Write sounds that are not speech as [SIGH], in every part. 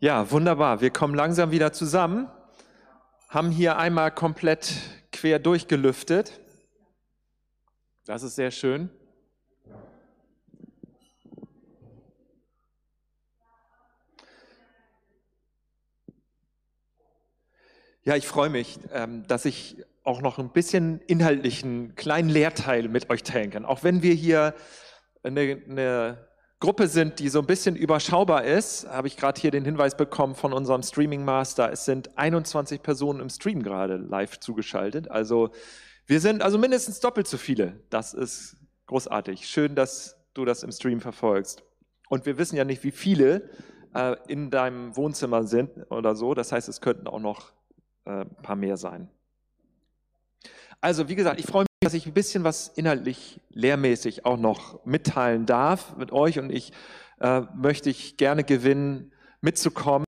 Ja, wunderbar. Wir kommen langsam wieder zusammen, haben hier einmal komplett quer durchgelüftet. Das ist sehr schön. Ja, ich freue mich, ähm, dass ich auch noch ein bisschen inhaltlichen kleinen Lehrteil mit euch teilen kann. Auch wenn wir hier eine, eine Gruppe sind, die so ein bisschen überschaubar ist, habe ich gerade hier den Hinweis bekommen von unserem Streaming Master. Es sind 21 Personen im Stream gerade live zugeschaltet. Also wir sind also mindestens doppelt so viele. Das ist großartig. Schön, dass du das im Stream verfolgst. Und wir wissen ja nicht, wie viele äh, in deinem Wohnzimmer sind oder so. Das heißt, es könnten auch noch äh, ein paar mehr sein. Also, wie gesagt, ich freue mich, dass ich ein bisschen was inhaltlich lehrmäßig auch noch mitteilen darf mit euch und ich äh, möchte ich gerne gewinnen, mitzukommen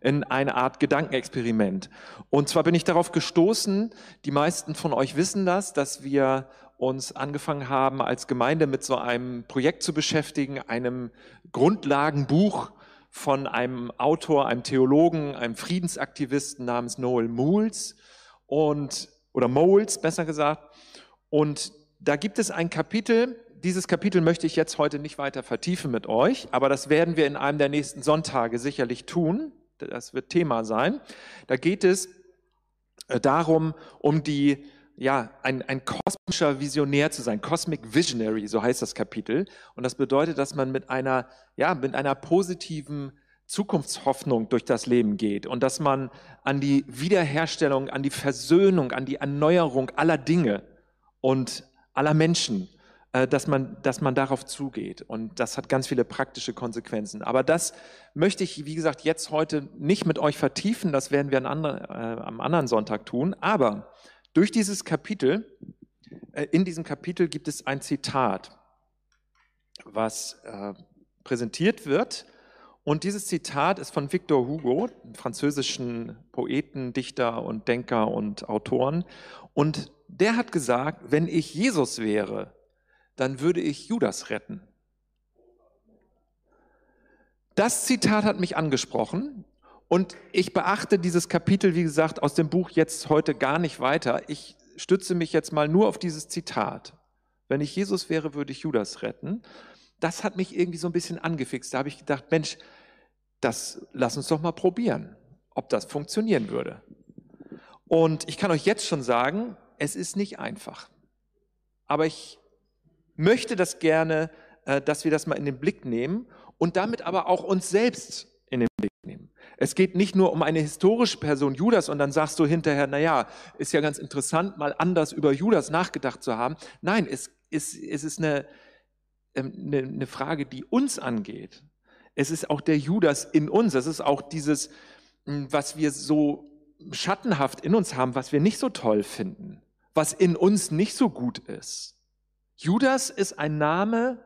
in eine Art Gedankenexperiment. Und zwar bin ich darauf gestoßen, die meisten von euch wissen das, dass wir uns angefangen haben, als Gemeinde mit so einem Projekt zu beschäftigen, einem Grundlagenbuch von einem Autor, einem Theologen, einem Friedensaktivisten namens Noel Moles. Und oder Moles besser gesagt. Und da gibt es ein Kapitel, dieses Kapitel möchte ich jetzt heute nicht weiter vertiefen mit euch, aber das werden wir in einem der nächsten Sonntage sicherlich tun. Das wird Thema sein. Da geht es äh, darum, um die, ja, ein, ein kosmischer Visionär zu sein, Cosmic Visionary, so heißt das Kapitel. Und das bedeutet, dass man mit einer, ja, mit einer positiven Zukunftshoffnung durch das Leben geht und dass man an die Wiederherstellung, an die Versöhnung, an die Erneuerung aller Dinge und aller Menschen, äh, dass man, dass man darauf zugeht. Und das hat ganz viele praktische Konsequenzen. Aber das möchte ich, wie gesagt, jetzt heute nicht mit euch vertiefen. Das werden wir anderen, äh, am anderen Sonntag tun. Aber durch dieses Kapitel, äh, in diesem Kapitel gibt es ein Zitat, was äh, präsentiert wird und dieses Zitat ist von Victor Hugo, französischen Poeten, Dichter und Denker und Autoren. Und der hat gesagt, wenn ich Jesus wäre, dann würde ich Judas retten. Das Zitat hat mich angesprochen und ich beachte dieses Kapitel, wie gesagt, aus dem Buch jetzt heute gar nicht weiter. Ich stütze mich jetzt mal nur auf dieses Zitat. Wenn ich Jesus wäre, würde ich Judas retten das hat mich irgendwie so ein bisschen angefixt. Da habe ich gedacht, Mensch, das lass uns doch mal probieren, ob das funktionieren würde. Und ich kann euch jetzt schon sagen, es ist nicht einfach. Aber ich möchte das gerne, äh, dass wir das mal in den Blick nehmen und damit aber auch uns selbst in den Blick nehmen. Es geht nicht nur um eine historische Person Judas und dann sagst du hinterher, na ja, ist ja ganz interessant, mal anders über Judas nachgedacht zu haben. Nein, es ist, es ist eine, eine, eine Frage, die uns angeht. Es ist auch der Judas in uns. Es ist auch dieses, hm, was wir so schattenhaft in uns haben, was wir nicht so toll finden, was in uns nicht so gut ist. Judas ist ein Name,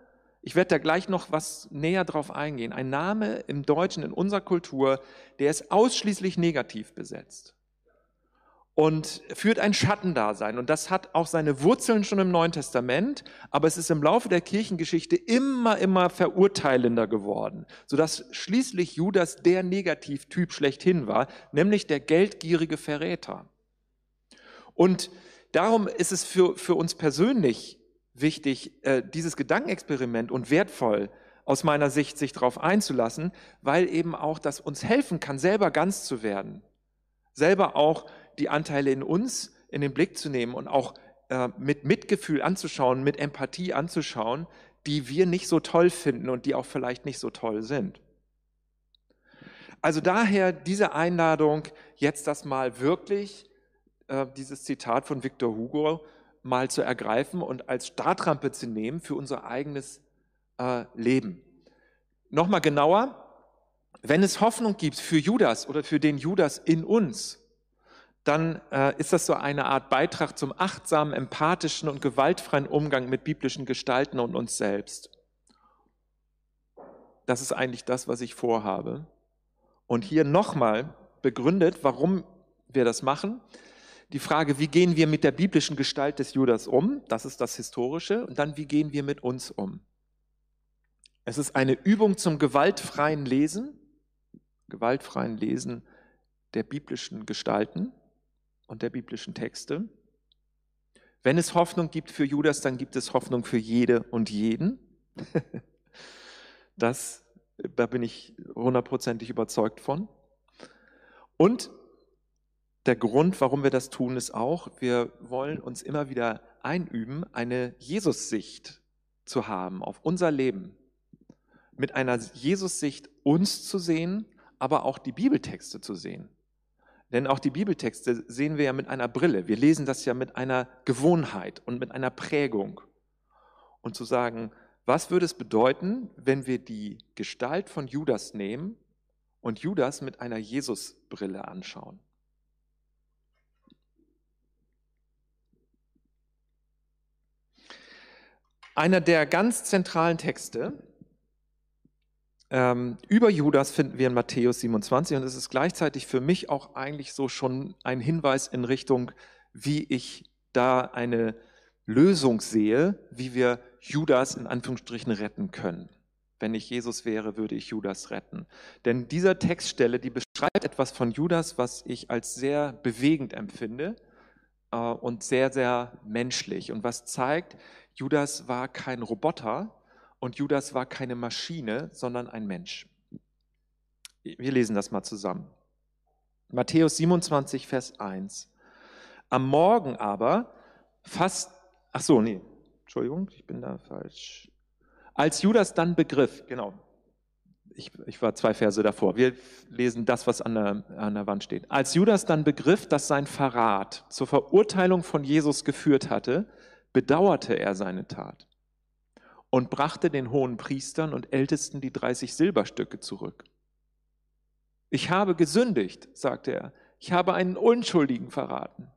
ich werde da gleich noch was näher drauf eingehen, ein Name im Deutschen, in unserer Kultur, der ist ausschließlich negativ besetzt und führt ein Schattendasein. Und das hat auch seine Wurzeln schon im Neuen Testament, aber es ist im Laufe der Kirchengeschichte immer, immer verurteilender geworden, sodass schließlich Judas der Negativtyp schlechthin war, nämlich der geldgierige Verräter. Und darum ist es für, für uns persönlich wichtig, äh, dieses Gedankenexperiment und wertvoll, aus meiner Sicht, sich darauf einzulassen, weil eben auch das uns helfen kann, selber ganz zu werden. Selber auch die Anteile in uns in den Blick zu nehmen und auch äh, mit Mitgefühl anzuschauen, mit Empathie anzuschauen, die wir nicht so toll finden und die auch vielleicht nicht so toll sind. Also daher diese Einladung, jetzt das mal wirklich, äh, dieses Zitat von Victor Hugo, mal zu ergreifen und als Startrampe zu nehmen für unser eigenes äh, Leben. Nochmal genauer, wenn es Hoffnung gibt für Judas oder für den Judas in uns, dann äh, ist das so eine Art Beitrag zum achtsamen, empathischen und gewaltfreien Umgang mit biblischen Gestalten und uns selbst. Das ist eigentlich das, was ich vorhabe. Und hier nochmal begründet, warum wir das machen. Die Frage, wie gehen wir mit der biblischen Gestalt des Judas um? Das ist das Historische. Und dann, wie gehen wir mit uns um? Es ist eine Übung zum gewaltfreien Lesen gewaltfreien Lesen der biblischen Gestalten und der biblischen Texte. Wenn es Hoffnung gibt für Judas, dann gibt es Hoffnung für jede und jeden. [LAUGHS] Das, da bin ich hundertprozentig überzeugt von. Und der Grund, warum wir das tun, ist auch, wir wollen uns immer wieder einüben, eine Jesus-Sicht zu haben auf unser Leben. Mit einer Jesus-Sicht uns zu sehen, aber auch die Bibeltexte zu sehen. Denn auch die Bibeltexte sehen wir ja mit einer Brille. Wir lesen das ja mit einer Gewohnheit und mit einer Prägung. Und zu sagen, was würde es bedeuten, wenn wir die Gestalt von Judas nehmen und Judas mit einer Jesus-Brille anschauen? Einer der ganz zentralen Texte ähm, über Judas finden wir in Matthäus 27 und es ist gleichzeitig für mich auch eigentlich so schon ein Hinweis in Richtung, wie ich da eine Lösung sehe, wie wir Judas in Anführungsstrichen retten können. Wenn ich Jesus wäre, würde ich Judas retten. Denn dieser Textstelle, die beschreibt etwas von Judas, was ich als sehr bewegend empfinde äh, und sehr, sehr menschlich und was zeigt, Judas war kein Roboter und Judas war keine Maschine, sondern ein Mensch. Wir lesen das mal zusammen. Matthäus 27, Vers 1. Am Morgen aber, fast, ach so, nee, Entschuldigung, ich bin da falsch. Als Judas dann begriff, genau, ich, ich, war zwei Verse davor. Wir lesen das, was an der, an der Wand steht. Als Judas dann begriff, dass sein Verrat zur Verurteilung von Jesus geführt hatte, bedauerte er seine Tat und brachte den hohen Priestern und Ältesten die 30 Silberstücke zurück. Ich habe gesündigt, sagte er, ich habe einen Unschuldigen verraten.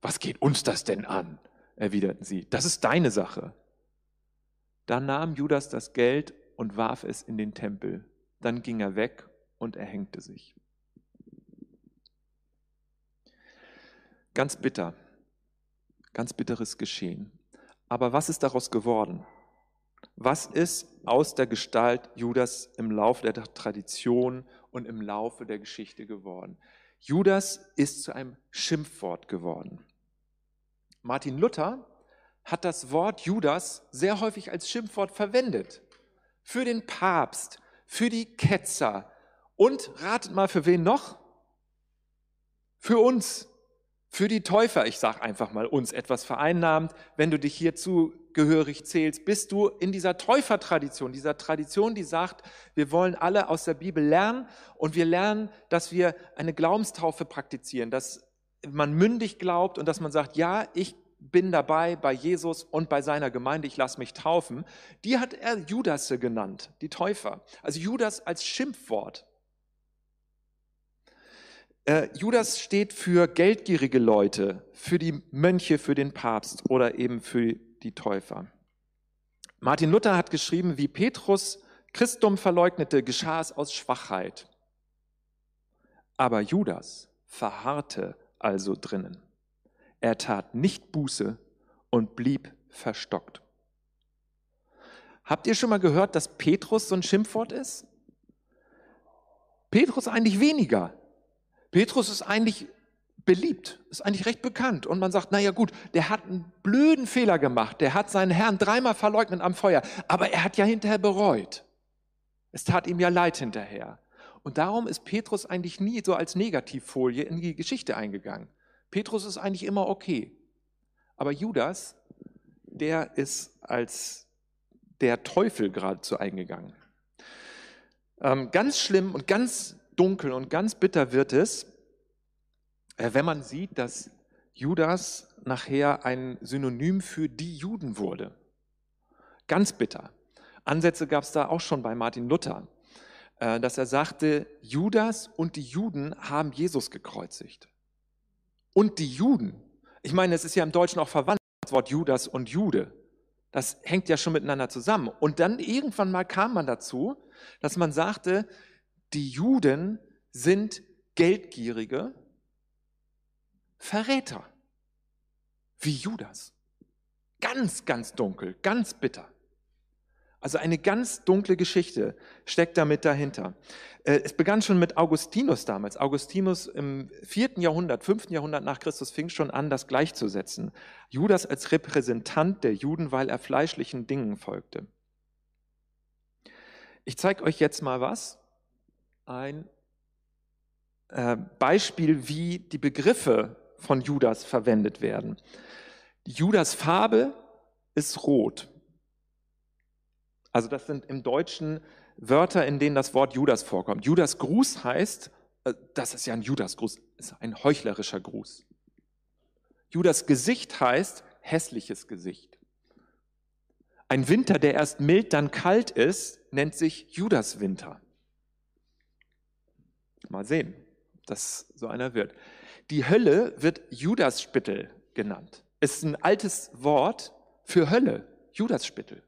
Was geht uns das denn an? erwiderten sie, das ist deine Sache. Dann nahm Judas das Geld und warf es in den Tempel. Dann ging er weg und erhängte sich. Ganz bitter. Ganz bitteres Geschehen. Aber was ist daraus geworden? Was ist aus der Gestalt Judas im Laufe der Tradition und im Laufe der Geschichte geworden? Judas ist zu einem Schimpfwort geworden. Martin Luther hat das Wort Judas sehr häufig als Schimpfwort verwendet. Für den Papst, für die Ketzer und ratet mal für wen noch? Für uns, für die Täufer, ich sage einfach mal uns etwas vereinnahmt, wenn du dich hierzu gehörig zählst, bist du in dieser Täufertradition, dieser Tradition, die sagt, wir wollen alle aus der Bibel lernen und wir lernen, dass wir eine Glaubenstaufe praktizieren, dass man mündig glaubt und dass man sagt, ja, ich bin dabei bei Jesus und bei seiner Gemeinde, ich lasse mich taufen. Die hat er Judasse genannt, die Täufer. Also Judas als Schimpfwort. Äh, Judas steht für geldgierige Leute, für die Mönche, für den Papst oder eben für die Täufer. Martin Luther hat geschrieben, wie Petrus Christum verleugnete, geschah es aus Schwachheit. Aber Judas verharrte also drinnen. Er tat nicht Buße und blieb verstockt. Habt ihr schon mal gehört, dass Petrus so ein Schimpfwort ist? Petrus eigentlich weniger. Petrus ist eigentlich beliebt, ist eigentlich recht bekannt. Und man sagt, naja gut, der hat einen blöden Fehler gemacht, der hat seinen Herrn dreimal verleugnet am Feuer, aber er hat ja hinterher bereut. Es tat ihm ja leid hinterher. Und darum ist Petrus eigentlich nie so als Negativfolie in die Geschichte eingegangen. Petrus ist eigentlich immer okay. Aber Judas, der ist als der Teufel geradezu eingegangen. Ähm, ganz schlimm und ganz dunkel und ganz bitter wird es, äh, wenn man sieht, dass Judas nachher ein Synonym für die Juden wurde. Ganz bitter. Ansätze gab es da auch schon bei Martin Luther, äh, dass er sagte, Judas und die Juden haben Jesus gekreuzigt. Und die Juden, ich meine, es ist ja im Deutschen auch verwandt, das Wort Judas und Jude. Das hängt ja schon miteinander zusammen. Und dann irgendwann mal kam man dazu, dass man sagte, die Juden sind Geldgierige, Verräter, wie Judas. Ganz, ganz dunkel, ganz bitter. Also eine ganz dunkle Geschichte steckt damit dahinter. Äh, es begann schon mit Augustinus damals. Augustinus im vierten Jahrhundert, fünften Jahrhundert nach Christus fing schon an, das gleichzusetzen. Judas als Repräsentant der Juden, weil er fleischlichen Dingen folgte. Ich zeige euch jetzt mal was. Ein äh, Beispiel, wie die Begriffe von Judas verwendet werden. Judas Farbe ist rot. Also das sind im Deutschen Wörter, in denen das Wort Judas vorkommt. Judas Gruß heißt, äh, das ist ja ein Judas Gruß, ist ein heuchlerischer Gruß. Judas Gesicht heißt hässliches Gesicht. Ein Winter, der erst mild, dann kalt ist, nennt sich Judas Winter. Mal sehen, dass so einer wird. Die Hölle wird Judasspittel genannt. Es ist ein altes Wort für Hölle, Judasspittel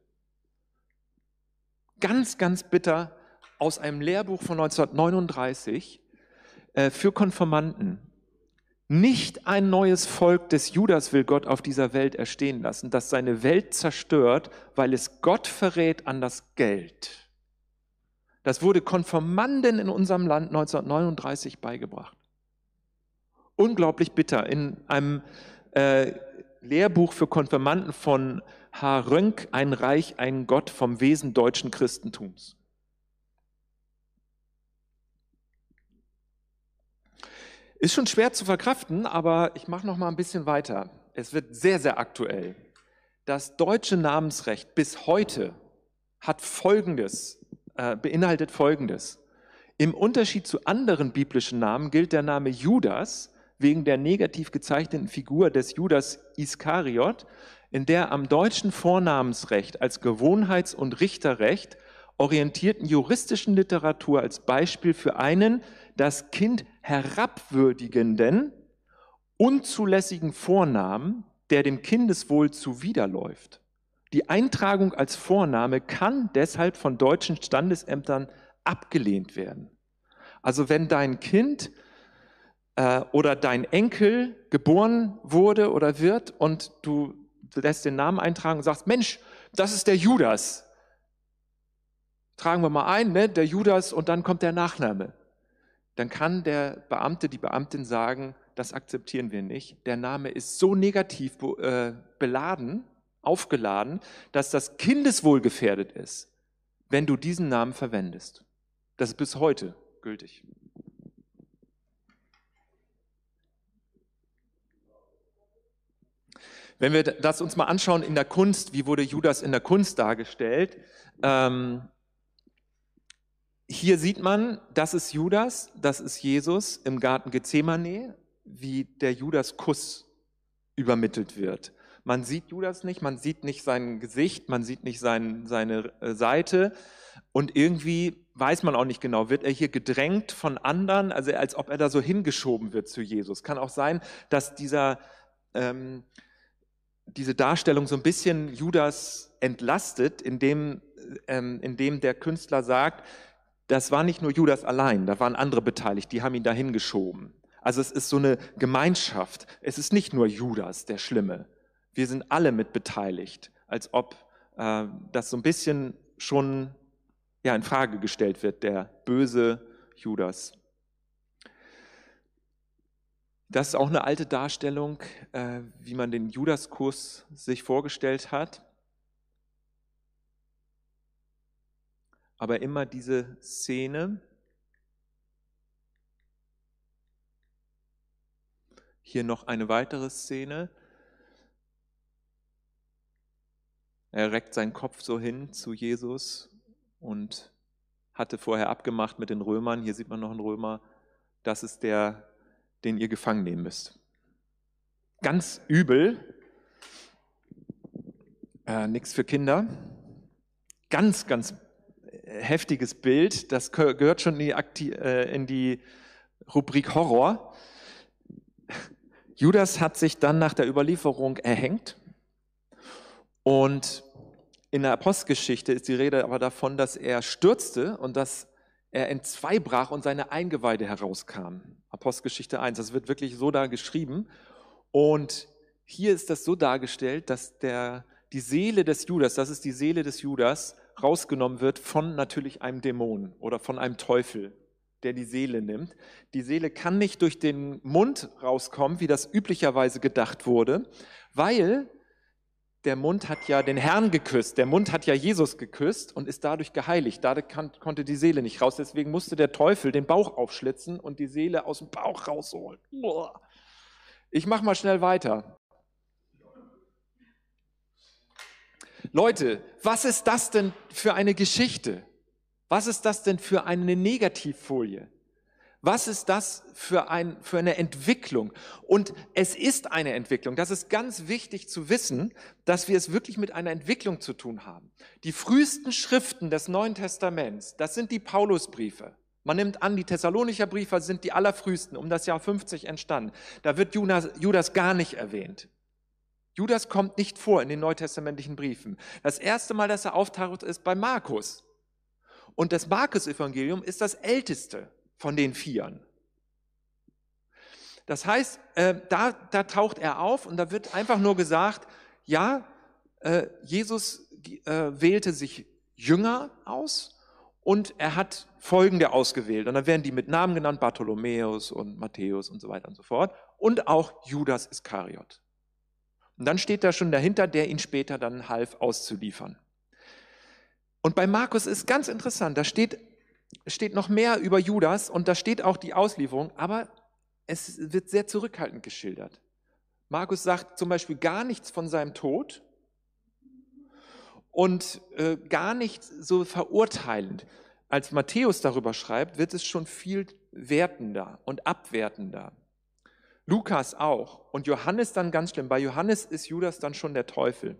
ganz, ganz bitter aus einem Lehrbuch von 1939 äh, für Konformanten. Nicht ein neues Volk des Judas will Gott auf dieser Welt erstehen lassen, das seine Welt zerstört, weil es Gott verrät an das Geld. Das wurde Konformanden in unserem Land 1939 beigebracht. Unglaublich bitter. In einem äh, Lehrbuch für Konfirmanden von H. Rönk, ein Reich, ein Gott vom Wesen deutschen Christentums. Ist schon schwer zu verkraften, aber ich mache noch mal ein bisschen weiter. Es wird sehr, sehr aktuell. Das deutsche Namensrecht bis heute hat Folgendes, äh, beinhaltet Folgendes. Im Unterschied zu anderen biblischen Namen gilt der Name Judas wegen der negativ gezeichneten Figur des Judas Iskariot in der am deutschen Vornamensrecht als Gewohnheits- und Richterrecht orientierten juristischen Literatur als Beispiel für einen das Kind herabwürdigenden, unzulässigen Vornamen, der dem Kindeswohl zuwiderläuft. Die Eintragung als Vorname kann deshalb von deutschen Standesämtern abgelehnt werden. Also wenn dein Kind äh, oder dein Enkel geboren wurde oder wird und du lässt den Namen eintragen und sagst, Mensch, das ist der Judas. Tragen wir mal ein, ne? der Judas und dann kommt der Nachname. Dann kann der Beamte, die Beamtin sagen, das akzeptieren wir nicht. Der Name ist so negativ äh, beladen, aufgeladen, dass das Kindeswohl gefährdet ist, wenn du diesen Namen verwendest. Das ist bis heute gültig. Wenn wir das uns mal anschauen in der Kunst, wie wurde Judas in der Kunst dargestellt? Ähm, hier sieht man, das ist Judas, das ist Jesus im Garten Gethsemane, wie der Judas-Kuss übermittelt wird. Man sieht Judas nicht, man sieht nicht sein Gesicht, man sieht nicht sein, seine äh, Seite und irgendwie weiß man auch nicht genau, wird er hier gedrängt von anderen, also als ob er da so hingeschoben wird zu Jesus. Kann auch sein, dass dieser ähm, diese Darstellung so ein bisschen Judas entlastet, indem, ähm, indem der Künstler sagt, das war nicht nur Judas allein, da waren andere beteiligt, die haben ihn dahin geschoben. Also es ist so eine Gemeinschaft. Es ist nicht nur Judas, der Schlimme. Wir sind alle mit beteiligt, als ob äh, das so ein bisschen schon ja, in Frage gestellt wird, der böse Judas. Das ist auch eine alte Darstellung, äh, wie man den Judaskurs sich vorgestellt hat. Aber immer diese Szene, hier noch eine weitere Szene. Er reckt seinen Kopf so hin zu Jesus und hatte vorher abgemacht mit den Römern. Hier sieht man noch einen Römer. Das ist der den ihr gefangen nehmen müsst. Ganz übel, äh, nichts für Kinder. Ganz, ganz heftiges Bild, das gehört schon in die, Akti äh, in die Rubrik Horror. Judas hat sich dann nach der Überlieferung erhängt und in der Apostelgeschichte ist die Rede aber davon, dass er stürzte und dass er entzwei brach und seine Eingeweide herauskam. Apostelgeschichte 1, das wird wirklich so da geschrieben. Und hier ist das so dargestellt, dass der, die Seele des Judas, das ist die Seele des Judas, rausgenommen wird von natürlich einem Dämon oder von einem Teufel, der die Seele nimmt. Die Seele kann nicht durch den Mund rauskommen, wie das üblicherweise gedacht wurde, weil der Mund hat ja den Herrn geküsst, der Mund hat ja Jesus geküsst und ist dadurch geheiligt. Kann, konnte die Seele nicht raus. Deswegen musste der Teufel den Bauch aufschlitzen und die Seele aus dem Bauch rausholen. Ich mache mal schnell weiter. Leute, was ist das denn für eine Geschichte? Was ist das denn für eine Negativfolie? Was ist das für, ein, für eine Entwicklung? Und es ist eine Entwicklung. Das ist ganz wichtig zu wissen, dass wir es wirklich mit einer Entwicklung zu tun haben. Die frühesten Schriften des Neuen Testaments, das sind die Paulusbriefe. Man nimmt an, die Thessalonicher Briefe sind die allerfrühesten, um das Jahr 50 entstanden. Da wird Judas, Judas gar nicht erwähnt. Judas kommt nicht vor in den neutestamentlichen Briefen. Das erste Mal, dass er auftaucht, ist bei Markus. Und das Markus-Evangelium ist das älteste von den Vieren. Das heißt, äh, da, da taucht er auf und da wird einfach nur gesagt, ja, äh, Jesus äh, wählte sich Jünger aus und er hat folgende ausgewählt. Und dann werden die mit Namen genannt, Bartholomäus und Matthäus und so weiter und so fort. Und auch Judas Iskariot. Und dann steht da schon dahinter, der ihn später dann half auszuliefern. Und bei Markus ist ganz interessant, da steht steht noch mehr über Judas und da steht auch die Auslieferung, aber es wird sehr zurückhaltend geschildert. Markus sagt zum Beispiel gar nichts von seinem Tod und äh, gar nichts so verurteilend. Als Matthäus darüber schreibt, wird es schon viel wertender und abwertender. Lukas auch und Johannes dann ganz schlimm. Bei Johannes ist Judas dann schon der Teufel.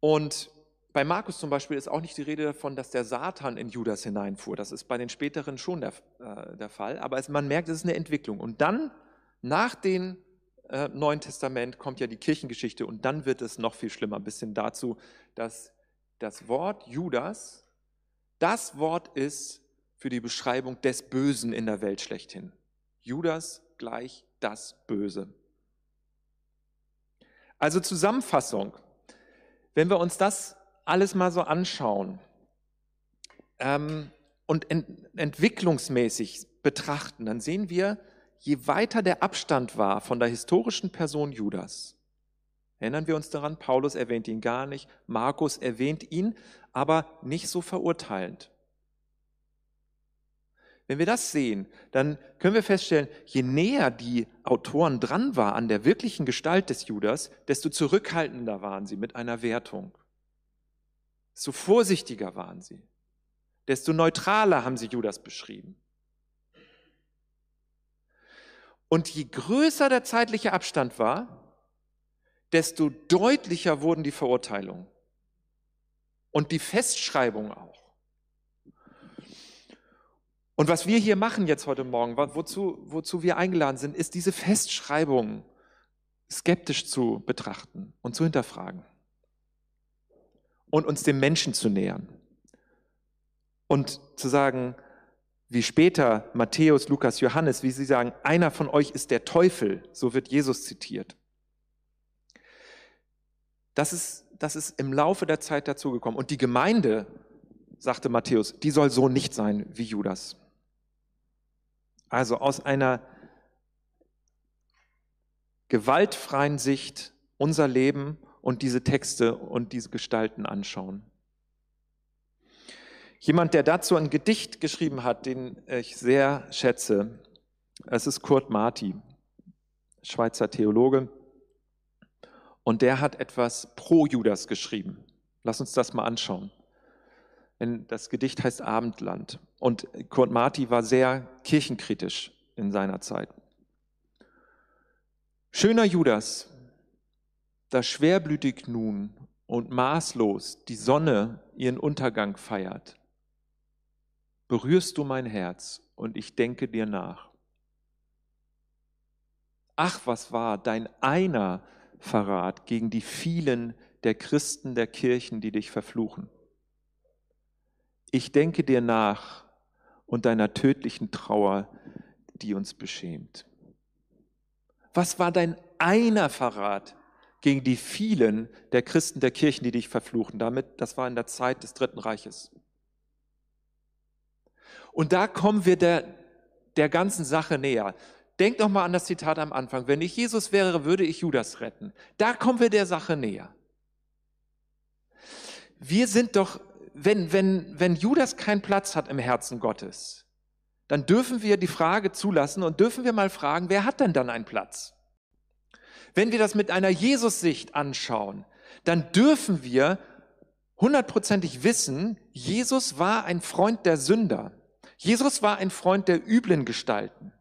Und bei Markus zum Beispiel ist auch nicht die Rede davon, dass der Satan in Judas hineinfuhr. Das ist bei den späteren schon der, äh, der Fall. Aber es, man merkt, es ist eine Entwicklung. Und dann, nach dem äh, Neuen Testament, kommt ja die Kirchengeschichte und dann wird es noch viel schlimmer, bis hin dazu, dass das Wort Judas das Wort ist für die Beschreibung des Bösen in der Welt schlechthin. Judas gleich das Böse. Also Zusammenfassung. Wenn wir uns das alles mal so anschauen ähm, und ent entwicklungsmäßig betrachten, dann sehen wir, je weiter der Abstand war von der historischen Person Judas, erinnern wir uns daran, Paulus erwähnt ihn gar nicht, Markus erwähnt ihn, aber nicht so verurteilend. Wenn wir das sehen, dann können wir feststellen, je näher die Autoren dran waren an der wirklichen Gestalt des Judas, desto zurückhaltender waren sie mit einer Wertung desto vorsichtiger waren sie, desto neutraler haben sie Judas beschrieben. Und je größer der zeitliche Abstand war, desto deutlicher wurden die Verurteilungen und die Festschreibung auch. Und was wir hier machen jetzt heute Morgen, wozu, wozu wir eingeladen sind, ist diese Festschreibung skeptisch zu betrachten und zu hinterfragen und uns dem Menschen zu nähern. Und zu sagen, wie später Matthäus, Lukas, Johannes, wie sie sagen, einer von euch ist der Teufel, so wird Jesus zitiert. Das ist, das ist im Laufe der Zeit dazugekommen. Und die Gemeinde, sagte Matthäus, die soll so nicht sein wie Judas. Also aus einer gewaltfreien Sicht unser Leben und diese Texte und diese Gestalten anschauen. Jemand, der dazu ein Gedicht geschrieben hat, den ich sehr schätze, es ist Kurt Marti, Schweizer Theologe, und der hat etwas pro Judas geschrieben. Lass uns das mal anschauen. Das Gedicht heißt Abendland und Kurt Marti war sehr kirchenkritisch in seiner Zeit. Schöner Judas, da schwerblütig nun und maßlos die Sonne ihren Untergang feiert, berührst du mein Herz und ich denke dir nach. Ach, was war dein einer Verrat gegen die vielen der Christen der Kirchen, die dich verfluchen. Ich denke dir nach und deiner tödlichen Trauer, die uns beschämt. Was war dein einer Verrat gegen die vielen der Christen der Kirchen, die dich verfluchen. Damit, das war in der Zeit des Dritten Reiches. Und da kommen wir der, der ganzen Sache näher. Denk noch mal an das Zitat am Anfang. Wenn ich Jesus wäre, würde ich Judas retten. Da kommen wir der Sache näher. Wir sind doch, wenn, wenn, wenn Judas keinen Platz hat im Herzen Gottes, dann dürfen wir die Frage zulassen und dürfen wir mal fragen, wer hat denn dann einen Platz? Wenn wir das mit einer Jesus-Sicht anschauen, dann dürfen wir hundertprozentig wissen, Jesus war ein Freund der Sünder. Jesus war ein Freund der üblen Gestalten.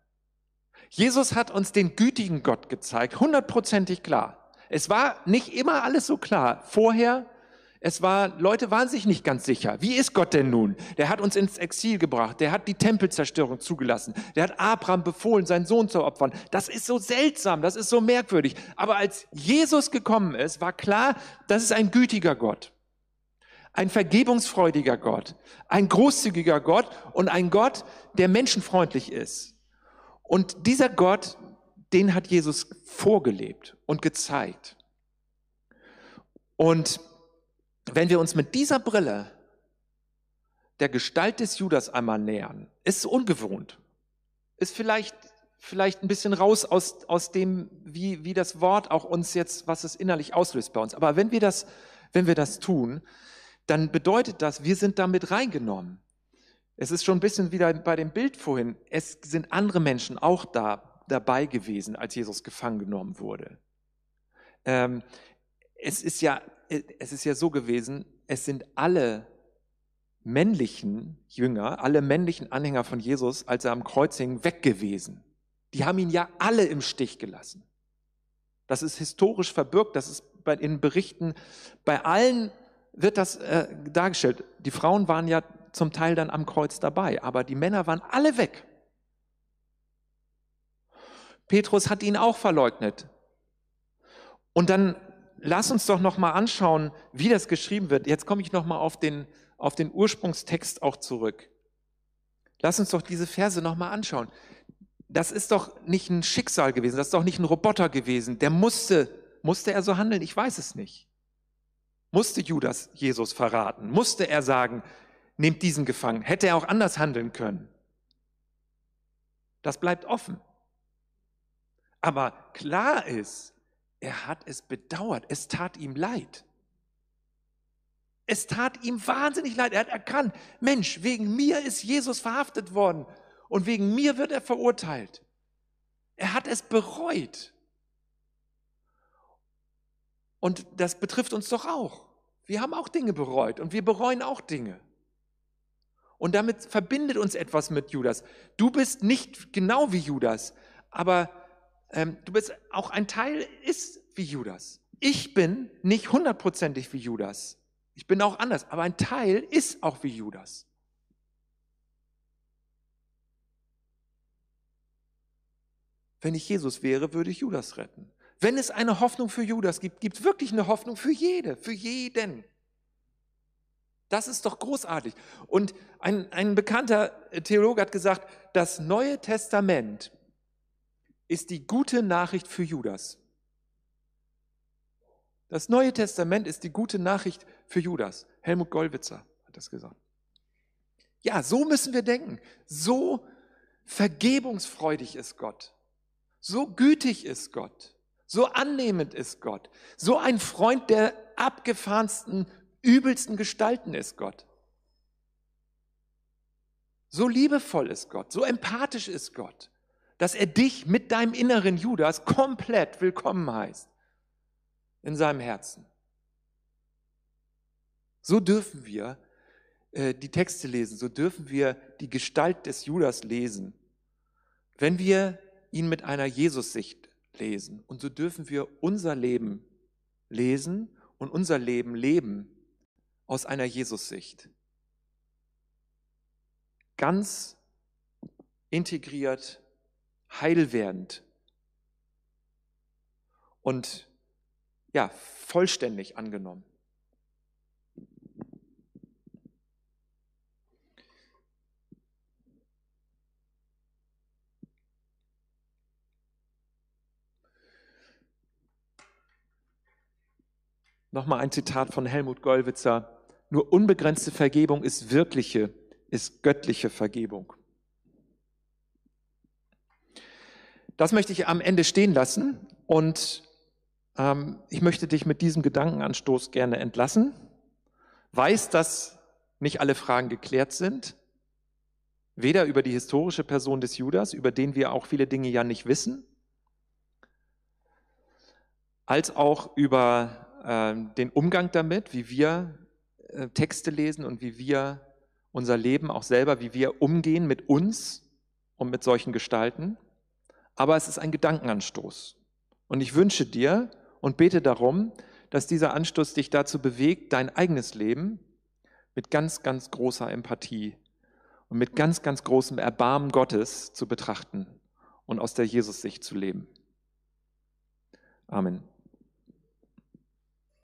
Jesus hat uns den gütigen Gott gezeigt, hundertprozentig klar. Es war nicht immer alles so klar. Vorher, es war, Leute waren sich nicht ganz sicher. Wie ist Gott denn nun? Der hat uns ins Exil gebracht. Der hat die Tempelzerstörung zugelassen. Der hat Abraham befohlen, seinen Sohn zu opfern. Das ist so seltsam. Das ist so merkwürdig. Aber als Jesus gekommen ist, war klar, das ist ein gütiger Gott. Ein vergebungsfreudiger Gott. Ein großzügiger Gott und ein Gott, der menschenfreundlich ist. Und dieser Gott, den hat Jesus vorgelebt und gezeigt. Und wenn wir uns mit dieser Brille der Gestalt des Judas einmal nähern, ist ungewohnt, ist vielleicht, vielleicht ein bisschen raus aus, aus dem, wie, wie das Wort auch uns jetzt, was es innerlich auslöst bei uns. Aber wenn wir das, wenn wir das tun, dann bedeutet das, wir sind damit reingenommen. Es ist schon ein bisschen wieder bei dem Bild vorhin. Es sind andere Menschen auch da dabei gewesen, als Jesus gefangen genommen wurde. Ähm, es ist ja es ist ja so gewesen, es sind alle männlichen Jünger, alle männlichen Anhänger von Jesus, als er am Kreuz hing, weg gewesen. Die haben ihn ja alle im Stich gelassen. Das ist historisch verbürgt, das ist bei, in Berichten, bei allen wird das äh, dargestellt. Die Frauen waren ja zum Teil dann am Kreuz dabei, aber die Männer waren alle weg. Petrus hat ihn auch verleugnet. Und dann lass uns doch noch mal anschauen, wie das geschrieben wird. Jetzt komme ich noch mal auf den, auf den Ursprungstext auch zurück. Lass uns doch diese Verse noch mal anschauen. Das ist doch nicht ein Schicksal gewesen, das ist doch nicht ein Roboter gewesen. Der musste, musste er so handeln? Ich weiß es nicht. Musste Judas Jesus verraten? Musste er sagen, nehmt diesen gefangen? Hätte er auch anders handeln können? Das bleibt offen. Aber klar ist, er hat es bedauert. Es tat ihm leid. Es tat ihm wahnsinnig leid. Er hat erkannt, Mensch, wegen mir ist Jesus verhaftet worden und wegen mir wird er verurteilt. Er hat es bereut. Und das betrifft uns doch auch. Wir haben auch Dinge bereut und wir bereuen auch Dinge. Und damit verbindet uns etwas mit Judas. Du bist nicht genau wie Judas, aber ähm, du bist auch ein Teil ist wie Judas. Ich bin nicht hundertprozentig wie Judas. Ich bin auch anders, aber ein Teil ist auch wie Judas. Wenn ich Jesus wäre, würde ich Judas retten. Wenn es eine Hoffnung für Judas gibt, gibt es wirklich eine Hoffnung für jede, für jeden. Das ist doch großartig. Und ein, ein bekannter Theologe hat gesagt, das Neue Testament ist die gute Nachricht für Judas. Das Neue Testament ist die gute Nachricht für Judas. Helmut Gollwitzer hat das gesagt. Ja, so müssen wir denken. So vergebungsfreudig ist Gott. So gütig ist Gott. So annehmend ist Gott. So ein Freund der abgefahrensten, übelsten Gestalten ist Gott. So liebevoll ist Gott. So empathisch ist Gott dass er dich mit deinem inneren Judas komplett willkommen heißt in seinem Herzen. So dürfen wir äh, die Texte lesen, so dürfen wir die Gestalt des Judas lesen, wenn wir ihn mit einer Jesus-Sicht lesen. Und so dürfen wir unser Leben lesen und unser Leben leben aus einer Jesus-Sicht. Ganz integriert heilwerdend und ja, vollständig angenommen. Nochmal ein Zitat von Helmut Gollwitzer. Nur unbegrenzte Vergebung ist wirkliche, ist göttliche Vergebung. Das möchte ich am Ende stehen lassen und ähm, ich möchte dich mit diesem Gedankenanstoß gerne entlassen. Weiß, dass nicht alle Fragen geklärt sind, weder über die historische Person des Judas, über den wir auch viele Dinge ja nicht wissen, als auch über äh, den Umgang damit, wie wir äh, Texte lesen und wie wir unser Leben auch selber, wie wir umgehen mit uns und mit solchen Gestalten. Aber es ist ein Gedankenanstoß. Und ich wünsche dir und bete darum, dass dieser Anstoß dich dazu bewegt, dein eigenes Leben mit ganz, ganz großer Empathie und mit ganz, ganz großem Erbarmen Gottes zu betrachten und aus der Jesus-Sicht zu leben. Amen.